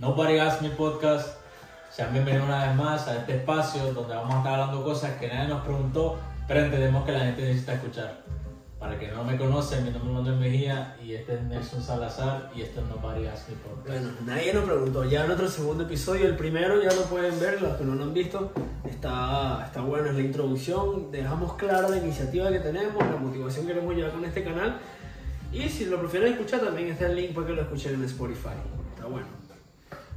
Nobody Asked Me Podcast. Sean bienvenidos una vez más a este espacio donde vamos a estar hablando cosas que nadie nos preguntó, pero entendemos que la gente necesita escuchar. Para que no me conocen, mi nombre es Manuel Mejía y este es Nelson Salazar y esto es Nobody Asked Me Podcast. Bueno, nadie nos preguntó. Ya en nuestro segundo episodio, el primero ya lo pueden ver, los que no lo han visto. Está, está bueno, es la introducción. Dejamos clara la iniciativa que tenemos, la motivación que queremos llevar con este canal. Y si lo prefieren escuchar, también está el link para que lo escuchen en Spotify. Está bueno.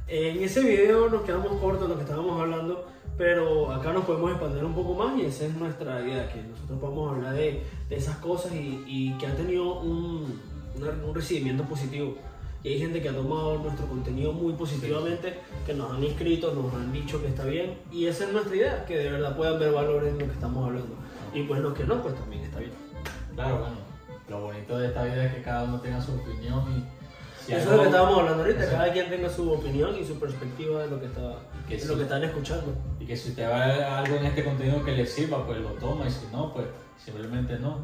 En ese video nos quedamos cortos en lo que estábamos hablando, pero acá nos podemos expandir un poco más y esa es nuestra idea, que nosotros podamos hablar de, de esas cosas y, y que han tenido un, un recibimiento positivo. Y hay gente que ha tomado nuestro contenido muy positivamente, que nos han inscrito, nos han dicho que está bien. Y esa es nuestra idea, que de verdad puedan ver valor en lo que estamos hablando. Y pues los que no, pues también está bien. Claro, bueno, lo bonito de esta vida es que cada uno tenga su opinión y Eso es lo que estábamos hablando ahorita, cada quien tenga su opinión y su perspectiva de lo que, está, Que de lo que están escuchando. Y que si usted va algo en este contenido que le sirva, pues lo toma y si no, pues simplemente no.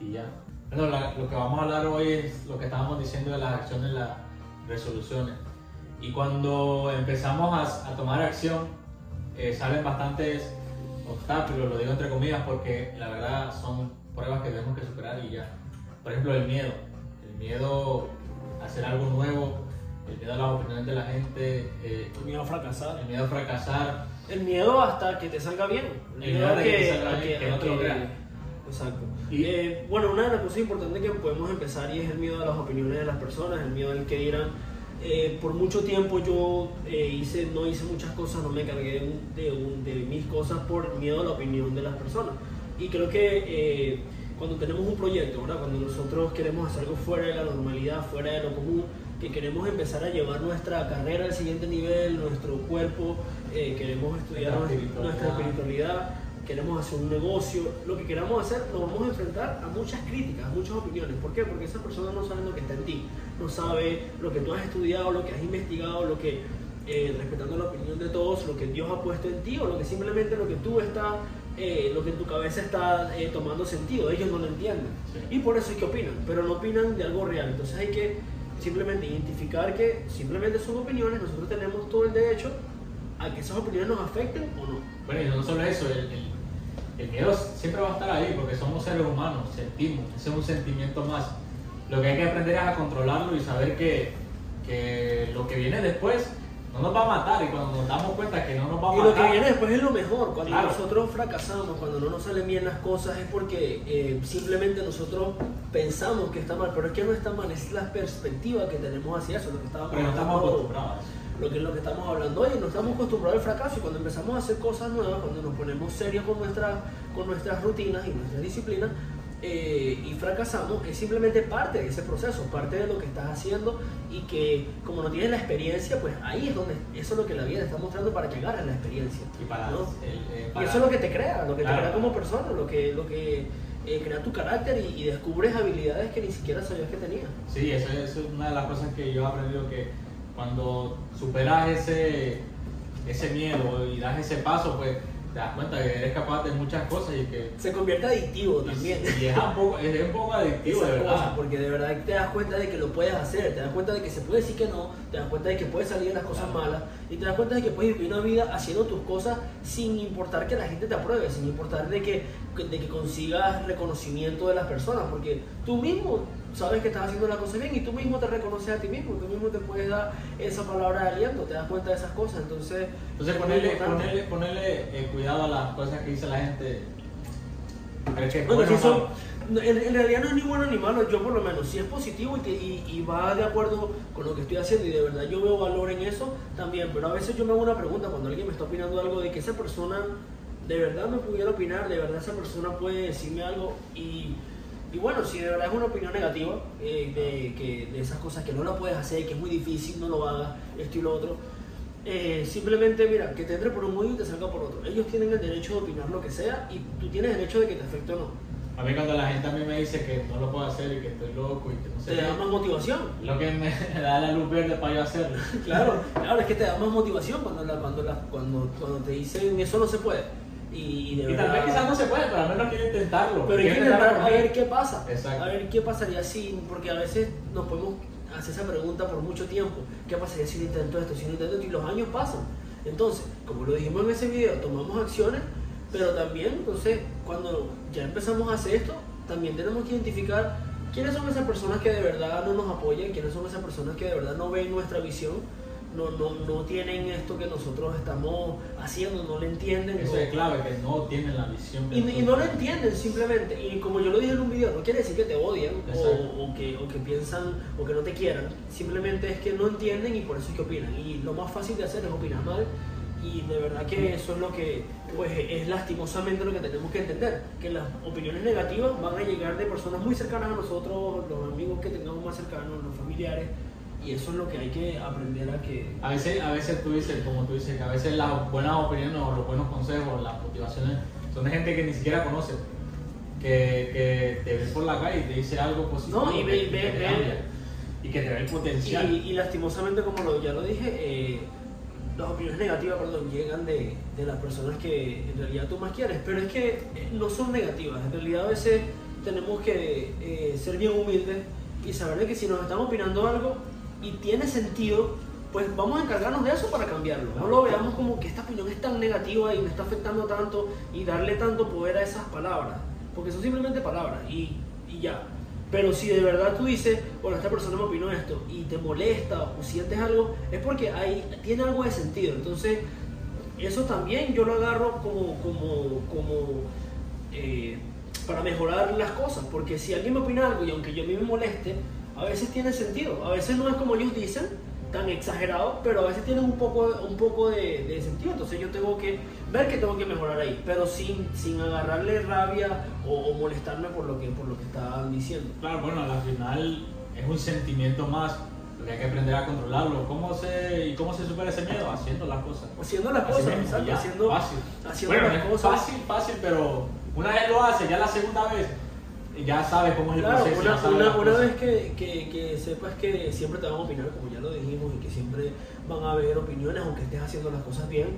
Y ya. Bueno, la- lo que vamos a hablar hoy es lo que estábamos diciendo de las acciones, las resoluciones. Y cuando empezamos a, a tomar acción, eh, salen bastantes obstáculos, lo digo entre comillas, porque la verdad son pruebas que tenemos que superar y ya. Por ejemplo, el miedo. El miedo hacer algo nuevo, el miedo a las opiniones de la gente, eh, El miedo a fracasar. el miedo a fracasar. El miedo hasta que te salga bien. El miedo a que te salga bien, que no te lo crean. Exacto. Y- Eh, bueno, una de las cosas importantes que podemos empezar y es el miedo a las opiniones de las personas, el miedo al que dirán. Eh, por mucho tiempo yo eh, hice, no hice muchas cosas, no me cargué de, un- de, un- de mis cosas por miedo a la opinión de las personas. Y creo que eh, cuando tenemos un proyecto, ¿verdad? cuando nosotros queremos hacer algo fuera de la normalidad, fuera de lo común, que queremos empezar a llevar nuestra carrera al siguiente nivel, nuestro cuerpo, eh, queremos estudiar Nuestra nuestra, espiritualidad. espiritualidad, queremos hacer un negocio, lo que queramos hacer, nos vamos a enfrentar a muchas críticas, a muchas opiniones. ¿Por qué? Porque esas personas no saben lo que está en ti, no sabe lo que tú has estudiado, lo que has investigado, lo que, eh, respetando la opinión de todos, lo que Dios ha puesto en ti o lo que simplemente lo que tú estás, eh, lo que en tu cabeza está eh, tomando sentido. Ellos no lo entienden. Sí. Y por eso es que opinan, pero no opinan de algo real. Entonces hay que simplemente identificar que simplemente son opiniones, nosotros tenemos todo el derecho a que esas opiniones nos afecten o no. Bueno, y no solo eso, el, el- el miedo siempre va a estar ahí porque somos seres humanos, sentimos, ese es un sentimiento más. Lo que hay que aprender es a controlarlo y saber que, que lo que viene después no nos va a matar y cuando nos damos cuenta que no nos va a Y matar. lo que viene después es lo mejor. Cuando Claro. nosotros fracasamos, cuando no nos salen bien las cosas, es porque eh, simplemente nosotros pensamos que está mal, pero es que no está mal, es la perspectiva que tenemos hacia eso, lo que estábamos porque no estamos acostumbrados. lo que es lo que estamos hablando hoy, no estamos acostumbrados al fracaso y cuando empezamos a hacer cosas nuevas, cuando nos ponemos serios con, nuestra, con nuestras rutinas y nuestras disciplinas eh, y fracasamos, es simplemente parte de ese proceso, parte de lo que estás haciendo y que como no tienes la experiencia, pues ahí es donde, eso es lo que la vida te está mostrando para que agarres la experiencia. Y para, ¿no? el- eh, Y eso es lo que te crea, lo que Claro. te crea como persona, lo que, lo que eh, crea tu carácter y, y descubres habilidades que ni siquiera sabías que tenías. Sí, eso, eso es una de las cosas que yo he aprendido que cuando superas ese, ese miedo y das ese paso, pues te das cuenta que eres capaz de muchas cosas y que Se convierte adictivo y, también. y es, un poco, es un poco adictivo, Esa de cosa, verdad. porque de verdad te das cuenta de que lo puedes hacer, te das cuenta de que se puede decir que no, te das cuenta de que puedes salir de las cosas Claro. malas y te das cuenta de que puedes vivir una vida haciendo tus cosas sin importar que la gente te apruebe, sin importar de que, de que consigas reconocimiento de las personas, porque tú mismo sabes que estás haciendo las cosas bien y tú mismo te reconoces a ti mismo, tú mismo te puedes dar esa palabra de aliento, te das cuenta de esas cosas, entonces... Entonces ponerle, ponerle, ponerle eh, cuidado a las cosas que dice la gente. ¿Crees que Bueno, si en realidad no es ni bueno ni malo, yo por lo menos, si es positivo y, te- y- y va de acuerdo con lo que estoy haciendo y de verdad yo veo valor en eso, también, pero a veces yo me hago una pregunta cuando alguien me está opinando algo de que esa persona de verdad me pudiera opinar, de verdad esa persona puede decirme algo y, y bueno, si de verdad es una opinión negativa eh, de, que, de esas cosas que no la puedes hacer, que es muy difícil, no lo hagas, esto y lo otro. eh, simplemente mira, que te entre por un oído y te salga por otro. Ellos tienen el derecho de opinar lo que sea y tú tienes derecho de que te afecte o no. A mí cuando la gente a mí me dice que no lo puedo hacer y que estoy loco y que no sé te da más motivación. lo que me da la luz verde para yo hacerlo. Claro, claro, es que te da más motivación cuando, la- cuando, la- cuando, cuando te dicen eso no se puede. Y, de Y verdad. tal vez quizás no se puede, pero al menos quiero intentarlo. Pero hay que intentar a ver qué pasa. Exacto. A ver qué pasaría si, porque a veces nos podemos hace esa pregunta por mucho tiempo. ¿Qué pasaría si no intento esto, si no intento esto? Y los años pasan. Entonces, como lo dijimos en ese video, tomamos acciones, pero también, entonces, cuando ya empezamos a hacer esto, también tenemos que identificar quiénes son esas personas que de verdad no nos apoyan, quiénes son esas personas que de verdad no ven nuestra visión no, no, no tienen esto que nosotros estamos haciendo, no lo entienden. Eso es clave, que no tienen la visión. Y, y, no lo entienden simplemente. Y como yo lo dije en un video, no quiere decir que te odian o, o, que, o que piensan o que no te quieran. Simplemente es que no entienden y por eso es que opinan. Y lo más fácil de hacer es opinar mal. Y de verdad que eso es lo que pues, es lastimosamente lo que tenemos que entender. Que las opiniones negativas van a llegar de personas muy cercanas a nosotros, los amigos que tengamos más cercanos, los familiares y eso es lo que hay que aprender a que... A veces, a veces tú dices, como tú dices, que a veces las buenas opiniones o los buenos consejos, las motivaciones, son de gente que ni siquiera conoce. Que, que te ve por la calle y te dice algo positivo. No, y ve, ve, ve, y que te ve el potencial. Y, y lastimosamente, como lo, ya lo dije, eh, las opiniones negativas perdón, llegan de, de, las personas que en realidad tú más quieres, pero es que eh, no son negativas. En realidad a veces tenemos que eh, ser bien humildes y saber que si nos están opinando algo, y tiene sentido, pues vamos a encargarnos de eso para cambiarlo. No lo veamos como que esta opinión es tan negativa y me está afectando tanto y darle tanto poder a esas palabras, porque son simplemente palabras y, y ya. Pero si de verdad tú dices, bueno, esta persona me opinó esto y te molesta o sientes algo, es porque hay, tiene algo de sentido. Entonces, eso también yo lo agarro como, como, como eh, para mejorar las cosas. Porque si alguien me opina algo y aunque yo a mí me moleste, a veces tiene sentido. A veces no es como ellos dicen, tan exagerado, pero a veces tiene un poco, un poco de, sentido. Entonces yo tengo que ver que tengo que mejorar ahí, pero sin, sin agarrarle rabia o, molestarme por lo, que, por lo que estaban diciendo. Claro, bueno, al final es un sentimiento más. hay que aprender a controlarlo. ¿Cómo se, ¿Y cómo se supera ese miedo? Haciendo las cosas. Haciendo las cosas, exacto. Haciendo, fácil. Haciendo bueno, las es cosas. fácil, fácil, pero una vez lo hace, ya la segunda vez ya sabes cómo es el claro, proceso. Una, una, una vez que, que, que, sepas que siempre te van a opinar, como ya lo dijimos, y que siempre van a haber opiniones, aunque estés haciendo las cosas bien.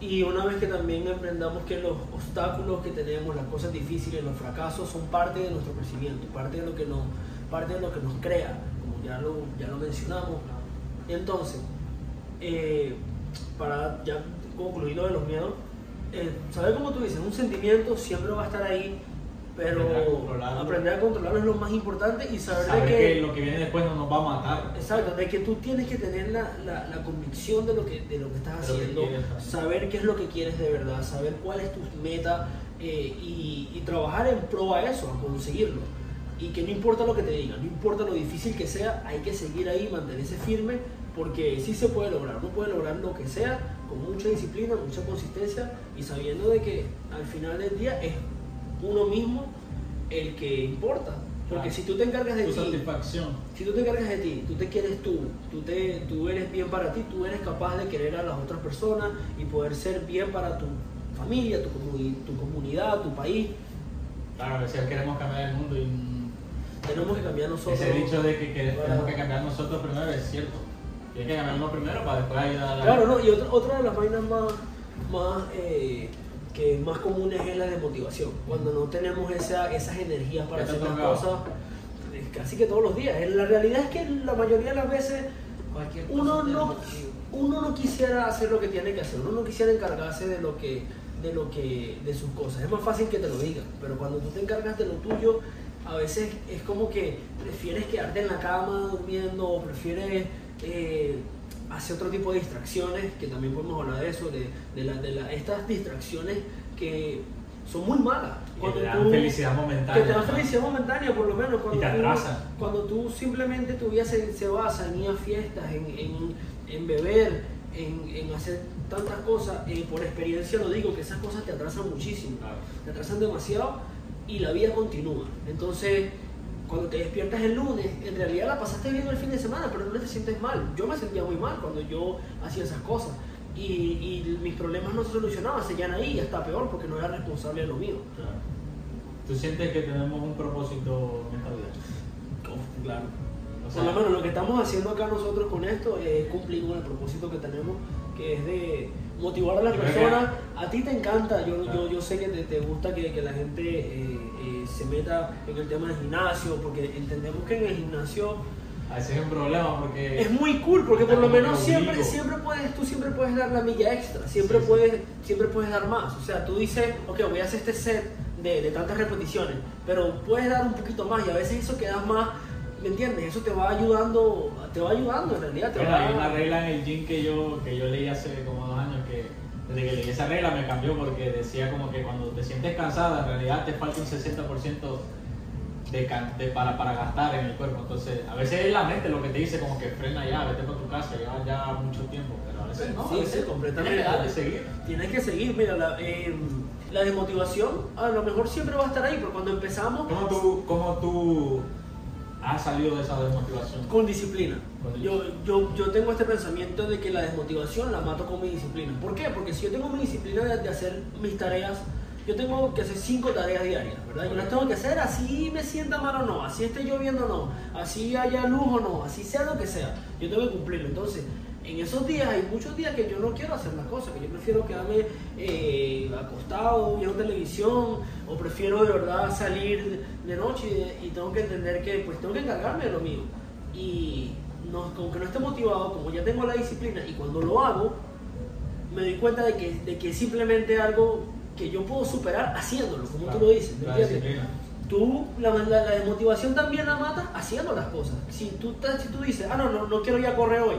Y una vez que también aprendamos que los obstáculos que tenemos, las cosas difíciles, los fracasos son parte de nuestro crecimiento, parte de lo que nos, parte de lo que nos crea, como ya lo, ya lo mencionamos. Entonces, eh, para ya concluir lo de los miedos, eh, saber como tú dices, un sentimiento siempre va a estar ahí pero aprender a controlarlo es lo más importante y saber, saber de que, lo que viene después no nos va a matar. Exacto, de que tú tienes que tener la, la, la convicción de lo que, de lo que estás haciendo, saber qué es lo que quieres de verdad, saber cuál es tu meta eh, y, y, trabajar en pro a eso, a conseguirlo. Y que no importa lo que te digan, no importa lo difícil que sea, hay que seguir ahí, mantenerse firme, porque sí se puede lograr, uno puede lograr lo que sea con mucha disciplina, mucha consistencia y sabiendo de que al final del día es uno mismo el que importa. Porque si tú te encargas de tu ti, satisfacción. si tú te encargas de ti, tú te quieres tú, tú, te, tú eres bien para ti, tú eres capaz de querer a las otras personas y poder ser bien para tu familia, tu, tu comunidad, tu país. Claro, a veces queremos cambiar el mundo y... Tenemos que cambiar nosotros. Ese dicho de que, que tenemos que cambiar nosotros primero es cierto. Tienes que cambiarnos primero para después ayudar a la Claro, no, y otra, otra de las vainas más, más eh, que más común es la de motivación. Cuando no tenemos esa, esas energías para hacer las cosas, casi que todos los días. La realidad es que la mayoría de las veces uno no, uno no quisiera hacer lo que tiene que hacer, uno no quisiera encargarse de lo que de lo que de sus cosas. Es más fácil que te lo digan, pero cuando tú te encargas de lo tuyo, a veces es como que prefieres quedarte en la cama durmiendo o prefieres eh, hace otro tipo de distracciones, que también podemos hablar de eso, de, de, la, de la, estas distracciones que son muy malas. Cuando que te dan felicidad momentánea. Que te dan felicidad momentánea, por lo menos. Cuando y te atrasan. Tú, cuando tú simplemente tu vida se, se basa en ir a fiestas, en, en, en beber, en, en, hacer tantas cosas, eh, por experiencia lo digo, que esas cosas te atrasan muchísimo. Claro. Te atrasan demasiado y la vida continúa. Entonces cuando te despiertas el lunes, en realidad la pasaste bien el fin de semana, pero el lunes te sientes mal. Yo me sentía muy mal cuando yo hacía esas cosas. Y, y mis problemas no se solucionaban, seguían ahí y hasta peor porque no era responsable de lo mío. Claro. ¿Tú sientes que tenemos un propósito en esta vida? Oh, claro. O sea, Por lo menos lo que estamos haciendo acá nosotros con esto es cumplir con el propósito que tenemos, que es de motivar a las personas. A ti te encanta, yo, yo, yo sé que te, te gusta que, que, la gente eh, eh, se meta en el tema del gimnasio, porque entendemos que en el gimnasio Así es un problema porque... Es muy cool porque por lo menos siempre, siempre puedes, tú siempre puedes dar la milla extra, siempre, Sí, sí. puedes, siempre puedes dar más. O sea, tú dices, ok, voy a hacer este set de, de tantas repeticiones, pero puedes dar un poquito más y a veces eso que das más, ¿me entiendes? Eso te va ayudando, te va ayudando en realidad. Te Bueno, va hay una regla en el gym que yo, que yo leí hace como dos años que desde que leí esa regla me cambió porque decía como que cuando te sientes cansada en realidad te falta un 60% de, can- de- para, para gastar en el cuerpo. Entonces a veces es la mente lo que te dice como que frena ya, vete para tu casa, llevas ya mucho tiempo, pero a veces no, Sí, a veces sí, completamente. tienes que seguir. Tienes que seguir, mira, la, eh, la desmotivación a lo mejor siempre va a estar ahí, pero cuando empezamos ¿Cómo tú, cómo tú has salido de esa desmotivación? con disciplina. Con Yo, yo, yo tengo este pensamiento de que la desmotivación la mato con mi disciplina. ¿Por qué? Porque si yo tengo mi disciplina de, de hacer mis tareas, yo tengo que hacer cinco tareas diarias, ¿verdad? Yo las tengo que hacer así me sienta mal o no, así esté lloviendo o no, así haya luz o no, así sea lo que sea. Yo tengo que cumplirlo. Entonces, en esos días hay muchos días que yo no quiero hacer las cosas, que yo prefiero quedarme eh, acostado viendo televisión o prefiero de verdad salir de noche y, y tengo que entender que pues tengo que encargarme de lo mío. Y no, como que no esté motivado, como ya tengo la disciplina y cuando lo hago, me doy cuenta de que, de que es simplemente algo que yo puedo superar haciéndolo, como tú lo dices, ¿me La. Tú, la, la, la desmotivación también la matas haciendo las cosas. Si tú, si tú dices, ah, no, no, no quiero ir a correr hoy,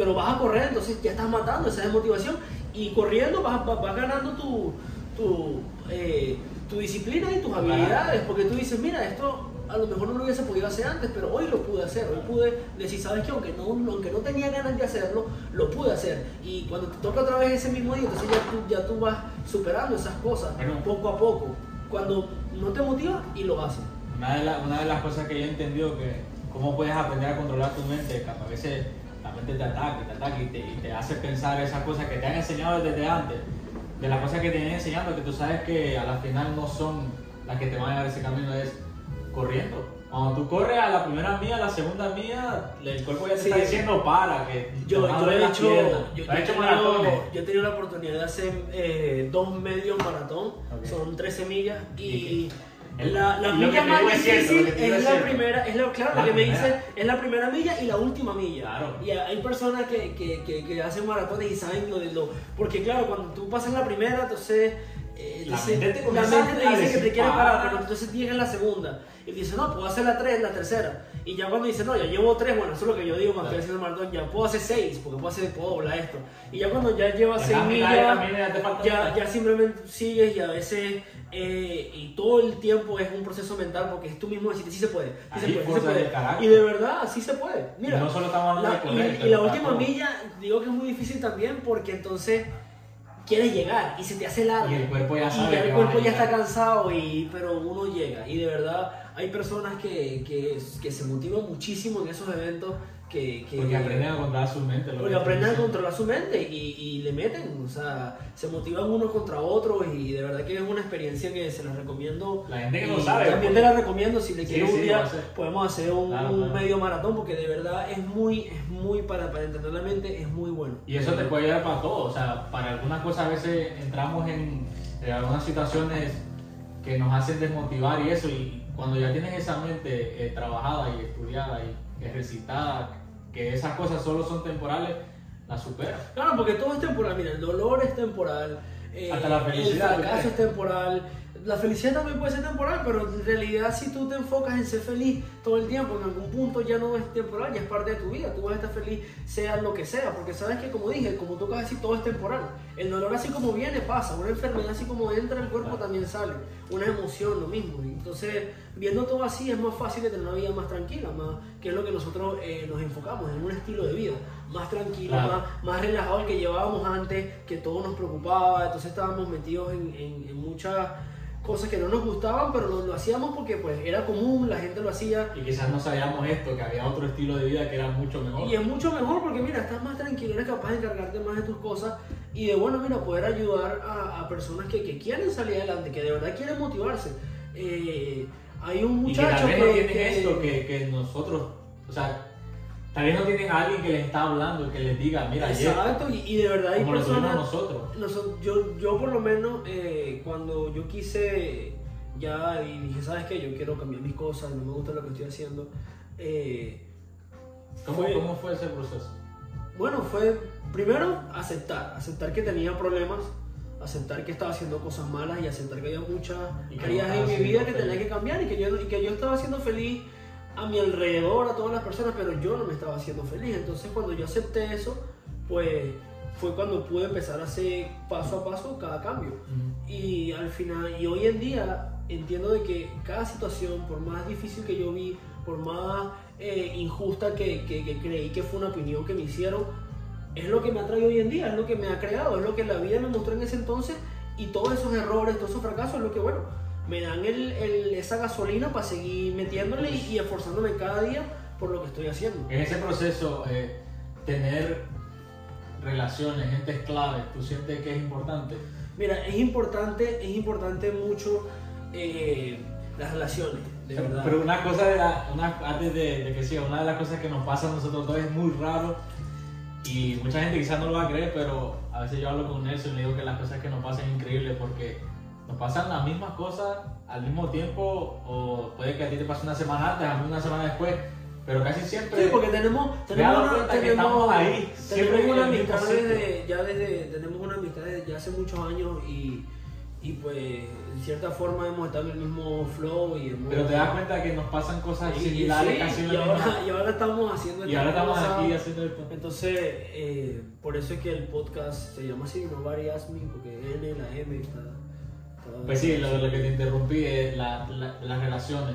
pero vas a correr, entonces ya estás matando esa desmotivación y corriendo vas, vas, vas ganando tu, tu, eh, tu disciplina y tus habilidades, porque tú dices, mira, esto a lo mejor no lo hubiese podido hacer antes, pero hoy lo pude hacer, hoy pude decir, sabes que aunque no, aunque no tenía ganas de hacerlo, lo pude hacer. Y cuando te toca otra vez ese mismo día, entonces ya tú, ya tú vas superando esas cosas Bueno. poco a poco. Cuando no te motiva y lo haces. Una de, la- una de las cosas que yo he entendido que cómo puedes aprender a controlar tu mente, que a veces la mente te ataca, te ataca y te, y te hace pensar esas cosas que te han enseñado desde antes, de las cosas que te han enseñado que tú sabes que a la final no son las que te van a llevar ese camino, es corriendo. Cuando tú corres a la primera mía, a la segunda mía, el cuerpo ya te Sí. está diciendo para, que Yo, yo he hecho, yo, yo hecho he maratones. tenido, yo he tenido la oportunidad de hacer eh, dos medios maratón, Ok. son 13 millas y ¿Y? La, la milla más difícil es es la primera, es la, claro, La lo que me primera. dice es la primera milla y la última milla. Claro. Y hay personas que, que, que, que hacen maratones y saben lo de lo, porque claro, cuando tú pasas la primera, entonces eh, La mente te la mente te dice que te quiere parar, "Para". pero entonces llegas en la segunda y dices, no, puedo hacer la tres, la tercera. Y ya cuando dices, no, ya llevo tres, bueno, eso es lo que yo digo cuando estoy haciendo maratón, ya puedo hacer seis, porque puedo hacer, puedo doblar esto. Y ya cuando ya la mitad millas, ya ya, ya simplemente sigues y a veces, eh, y todo el tiempo es un proceso mental porque es tú mismo decirte, sí se puede, sí se Ahí puede, sí se puede. Y de verdad, sí se puede. Mira, Y no solo estamos hablando la- de correr, y, y la última milla, digo que es muy difícil también porque entonces quieres llegar y se te hace largo. Y el cuerpo ya Y sabe ya que el cuerpo ya está cansado, y, pero uno llega. Y de verdad, hay personas que, que, que se motivan muchísimo en esos eventos que, que Porque aprenden a controlar su mente. lo porque aprenden a controlar su mente y, y le meten, o sea, se motivan unos contra otros y de verdad que es una experiencia que se la recomiendo. La gente que no sabe, También pues. te la recomiendo si le Sí, quieres sí, un día, hacer. podemos hacer un, Claro, un claro. medio maratón porque de verdad es muy, es muy para, para entender la mente, es muy bueno. Y eso te puede ayudar para todo. O sea, para algunas cosas a veces entramos en, en algunas situaciones que nos hacen desmotivar y eso. Y cuando ya tienes esa mente eh, trabajada y estudiada y ejercitada, que esas cosas solo son temporales, las superas. Claro, porque todo es temporal. Mira, el dolor es temporal. eh, Hasta la felicidad, El fracaso es temporal. La felicidad también puede ser temporal, pero en realidad si tú te enfocas en ser feliz todo el tiempo, en algún punto ya no es temporal, ya es parte de tu vida. Tú vas a estar feliz sea lo que sea, porque sabes que como dije, como tú acabas de decir, todo es temporal. El dolor así como viene pasa, una enfermedad así como entra el cuerpo también sale, una emoción lo mismo. Entonces, viendo todo así es más fácil de tener una vida más tranquila, más que es lo que nosotros eh, nos enfocamos en un estilo de vida más tranquilo, Claro. más, más relajado el que llevábamos antes, que todo nos preocupaba, entonces estábamos metidos en, en- en muchas cosas que no nos gustaban, pero lo, lo hacíamos porque pues era común, la gente lo hacía. Y quizás no sabíamos esto, que había otro estilo de vida que era mucho mejor. Y es mucho mejor porque mira, estás más tranquilo, eres capaz de encargarte más de tus cosas y de bueno, mira, poder ayudar a, a personas que, que quieren salir adelante, que de verdad quieren motivarse. Eh, hay un Y que muchacho tal vez que- que- esto que, que nosotros, o sea, tal vez no tienen a alguien que les está hablando que les diga, mira, Exacto, y, y de verdad hay como lo personas... nosotros. Noso- yo, yo por lo menos eh, cuando yo quise ya y dije, ¿sabes qué? Yo quiero cambiar mis cosas, no me gusta lo que estoy haciendo. eh, ¿Cómo Fue- cómo fue ese proceso? Bueno, fue primero aceptar, aceptar que tenía problemas, aceptar que estaba haciendo cosas malas y aceptar que había muchas áreas en mi vida que tenía que cambiar y que, yo, y que yo estaba siendo feliz a mi alrededor, a todas las personas, pero yo no me estaba haciendo feliz. Entonces cuando yo acepté eso, pues fue cuando pude empezar a hacer paso a paso cada cambio. Y al final, y hoy en día entiendo de que cada situación, por más difícil que yo vi, por más eh, injusta que, que- que creí que fue una opinión que me hicieron, es lo que me ha traído hoy en día, es lo que me ha creado, es lo que la vida me mostró en ese entonces y todos esos errores, todos esos fracasos es lo que, bueno, me dan el- el- esa gasolina para seguir metiéndole y, y esforzándome cada día por lo que estoy haciendo. En ese proceso, eh, tener relaciones, gente es clave, ¿tú sientes que es importante? Mira, es importante, es importante mucho eh, las relaciones, de verdad. Pero una cosa, de la- una, antes de, de que siga, una de las cosas que nos pasa a nosotros dos es muy raro y mucha gente quizás no lo va a creer, pero a veces yo hablo con Nelson y le digo que las cosas que nos pasan es increíble porque nos pasan las mismas cosas al mismo tiempo o puede que a ti te pase una semana antes, a mí una semana después, pero casi siempre... Sí, porque tenemos, tenemos, una, que tenemos, estamos ahí, siempre tenemos una amistad desde, ya desde, tenemos una amistad desde hace muchos años y, y pues en cierta forma hemos estado en el mismo flow y hemos- Pero te das cuenta que nos pasan cosas y- similares sí, casi y misma- ahora, y ahora estamos haciendo Y ahora estamos cosa. aquí haciendo esto. Entonces, eh, por eso es que el podcast se llama así, Asked Me, porque N, la M está... Pues sí, lo, lo que te interrumpí es la- la- las relaciones.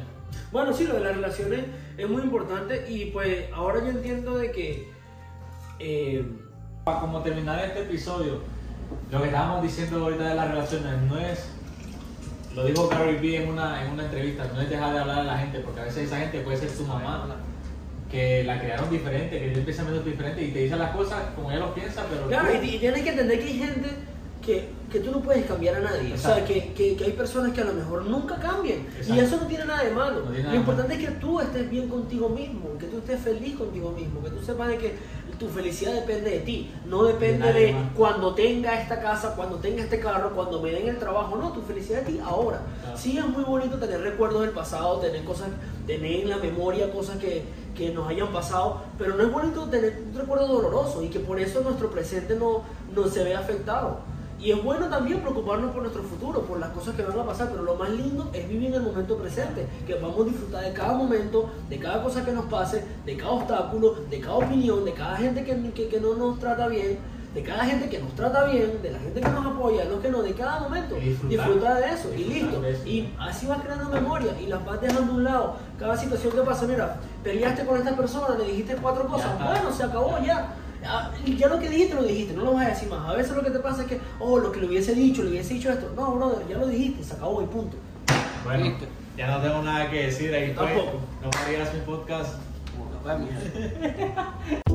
Bueno, sí, lo de las relaciones es muy importante y pues ahora yo entiendo de que... eh, Para como terminar este episodio, lo que estábamos diciendo ahorita de las relaciones no es, lo dijo Gary Vee en una, en una entrevista, no es dejar de hablar a la gente, porque a veces esa gente puede ser tu mamá, que la crearon diferente, que tiene pensamientos diferentes y te dice las cosas como ella lo piensa, pero Claro, tú- y, y tienes que entender que hay gente que, que tú no puedes cambiar a nadie. O sea, Exacto. que, que, que hay personas que a lo mejor nunca cambian. Y Exacto. eso no tiene nada de malo. No nada Lo de importante es que tú estés bien contigo mismo, que tú estés feliz contigo mismo, que tú sepas de que tu felicidad depende de ti, no depende de más. cuando tenga esta casa, cuando tenga este carro, cuando me den el trabajo. No, tu felicidad es de ti ahora. Claro. Sí es muy bonito tener recuerdos del pasado, tener cosas, tener en la memoria cosas que, que nos hayan pasado, pero no es bonito tener un recuerdo doloroso y que por eso nuestro presente no, no se ve afectado. Y es bueno también preocuparnos por nuestro futuro, por las cosas que van a pasar, pero lo más lindo es vivir en el momento presente, que vamos a disfrutar de cada momento, de cada cosa que nos pase, de cada obstáculo, de cada opinión, de cada gente que, que, que no nos trata bien, de cada gente que nos trata bien, de la gente que nos apoya, de los que no, de cada momento. Disfrutar. Disfrutar de eso y listo. eso. Y así vas creando memoria y las vas dejando a un lado. Cada situación que pasa, mira, peleaste con esta persona, le dijiste cuatro cosas, bueno, se acabó ya. Ah, Ya lo que dijiste, lo dijiste, no lo vas a decir más. A veces lo que te pasa es que, oh, lo que le hubiese dicho, le hubiese dicho esto. No, brother, ya lo dijiste, se acabó y punto. Bueno, Listo. ya no tengo nada que decir ahí. fue. Tampoco. No me digas mi podcast. Vemos.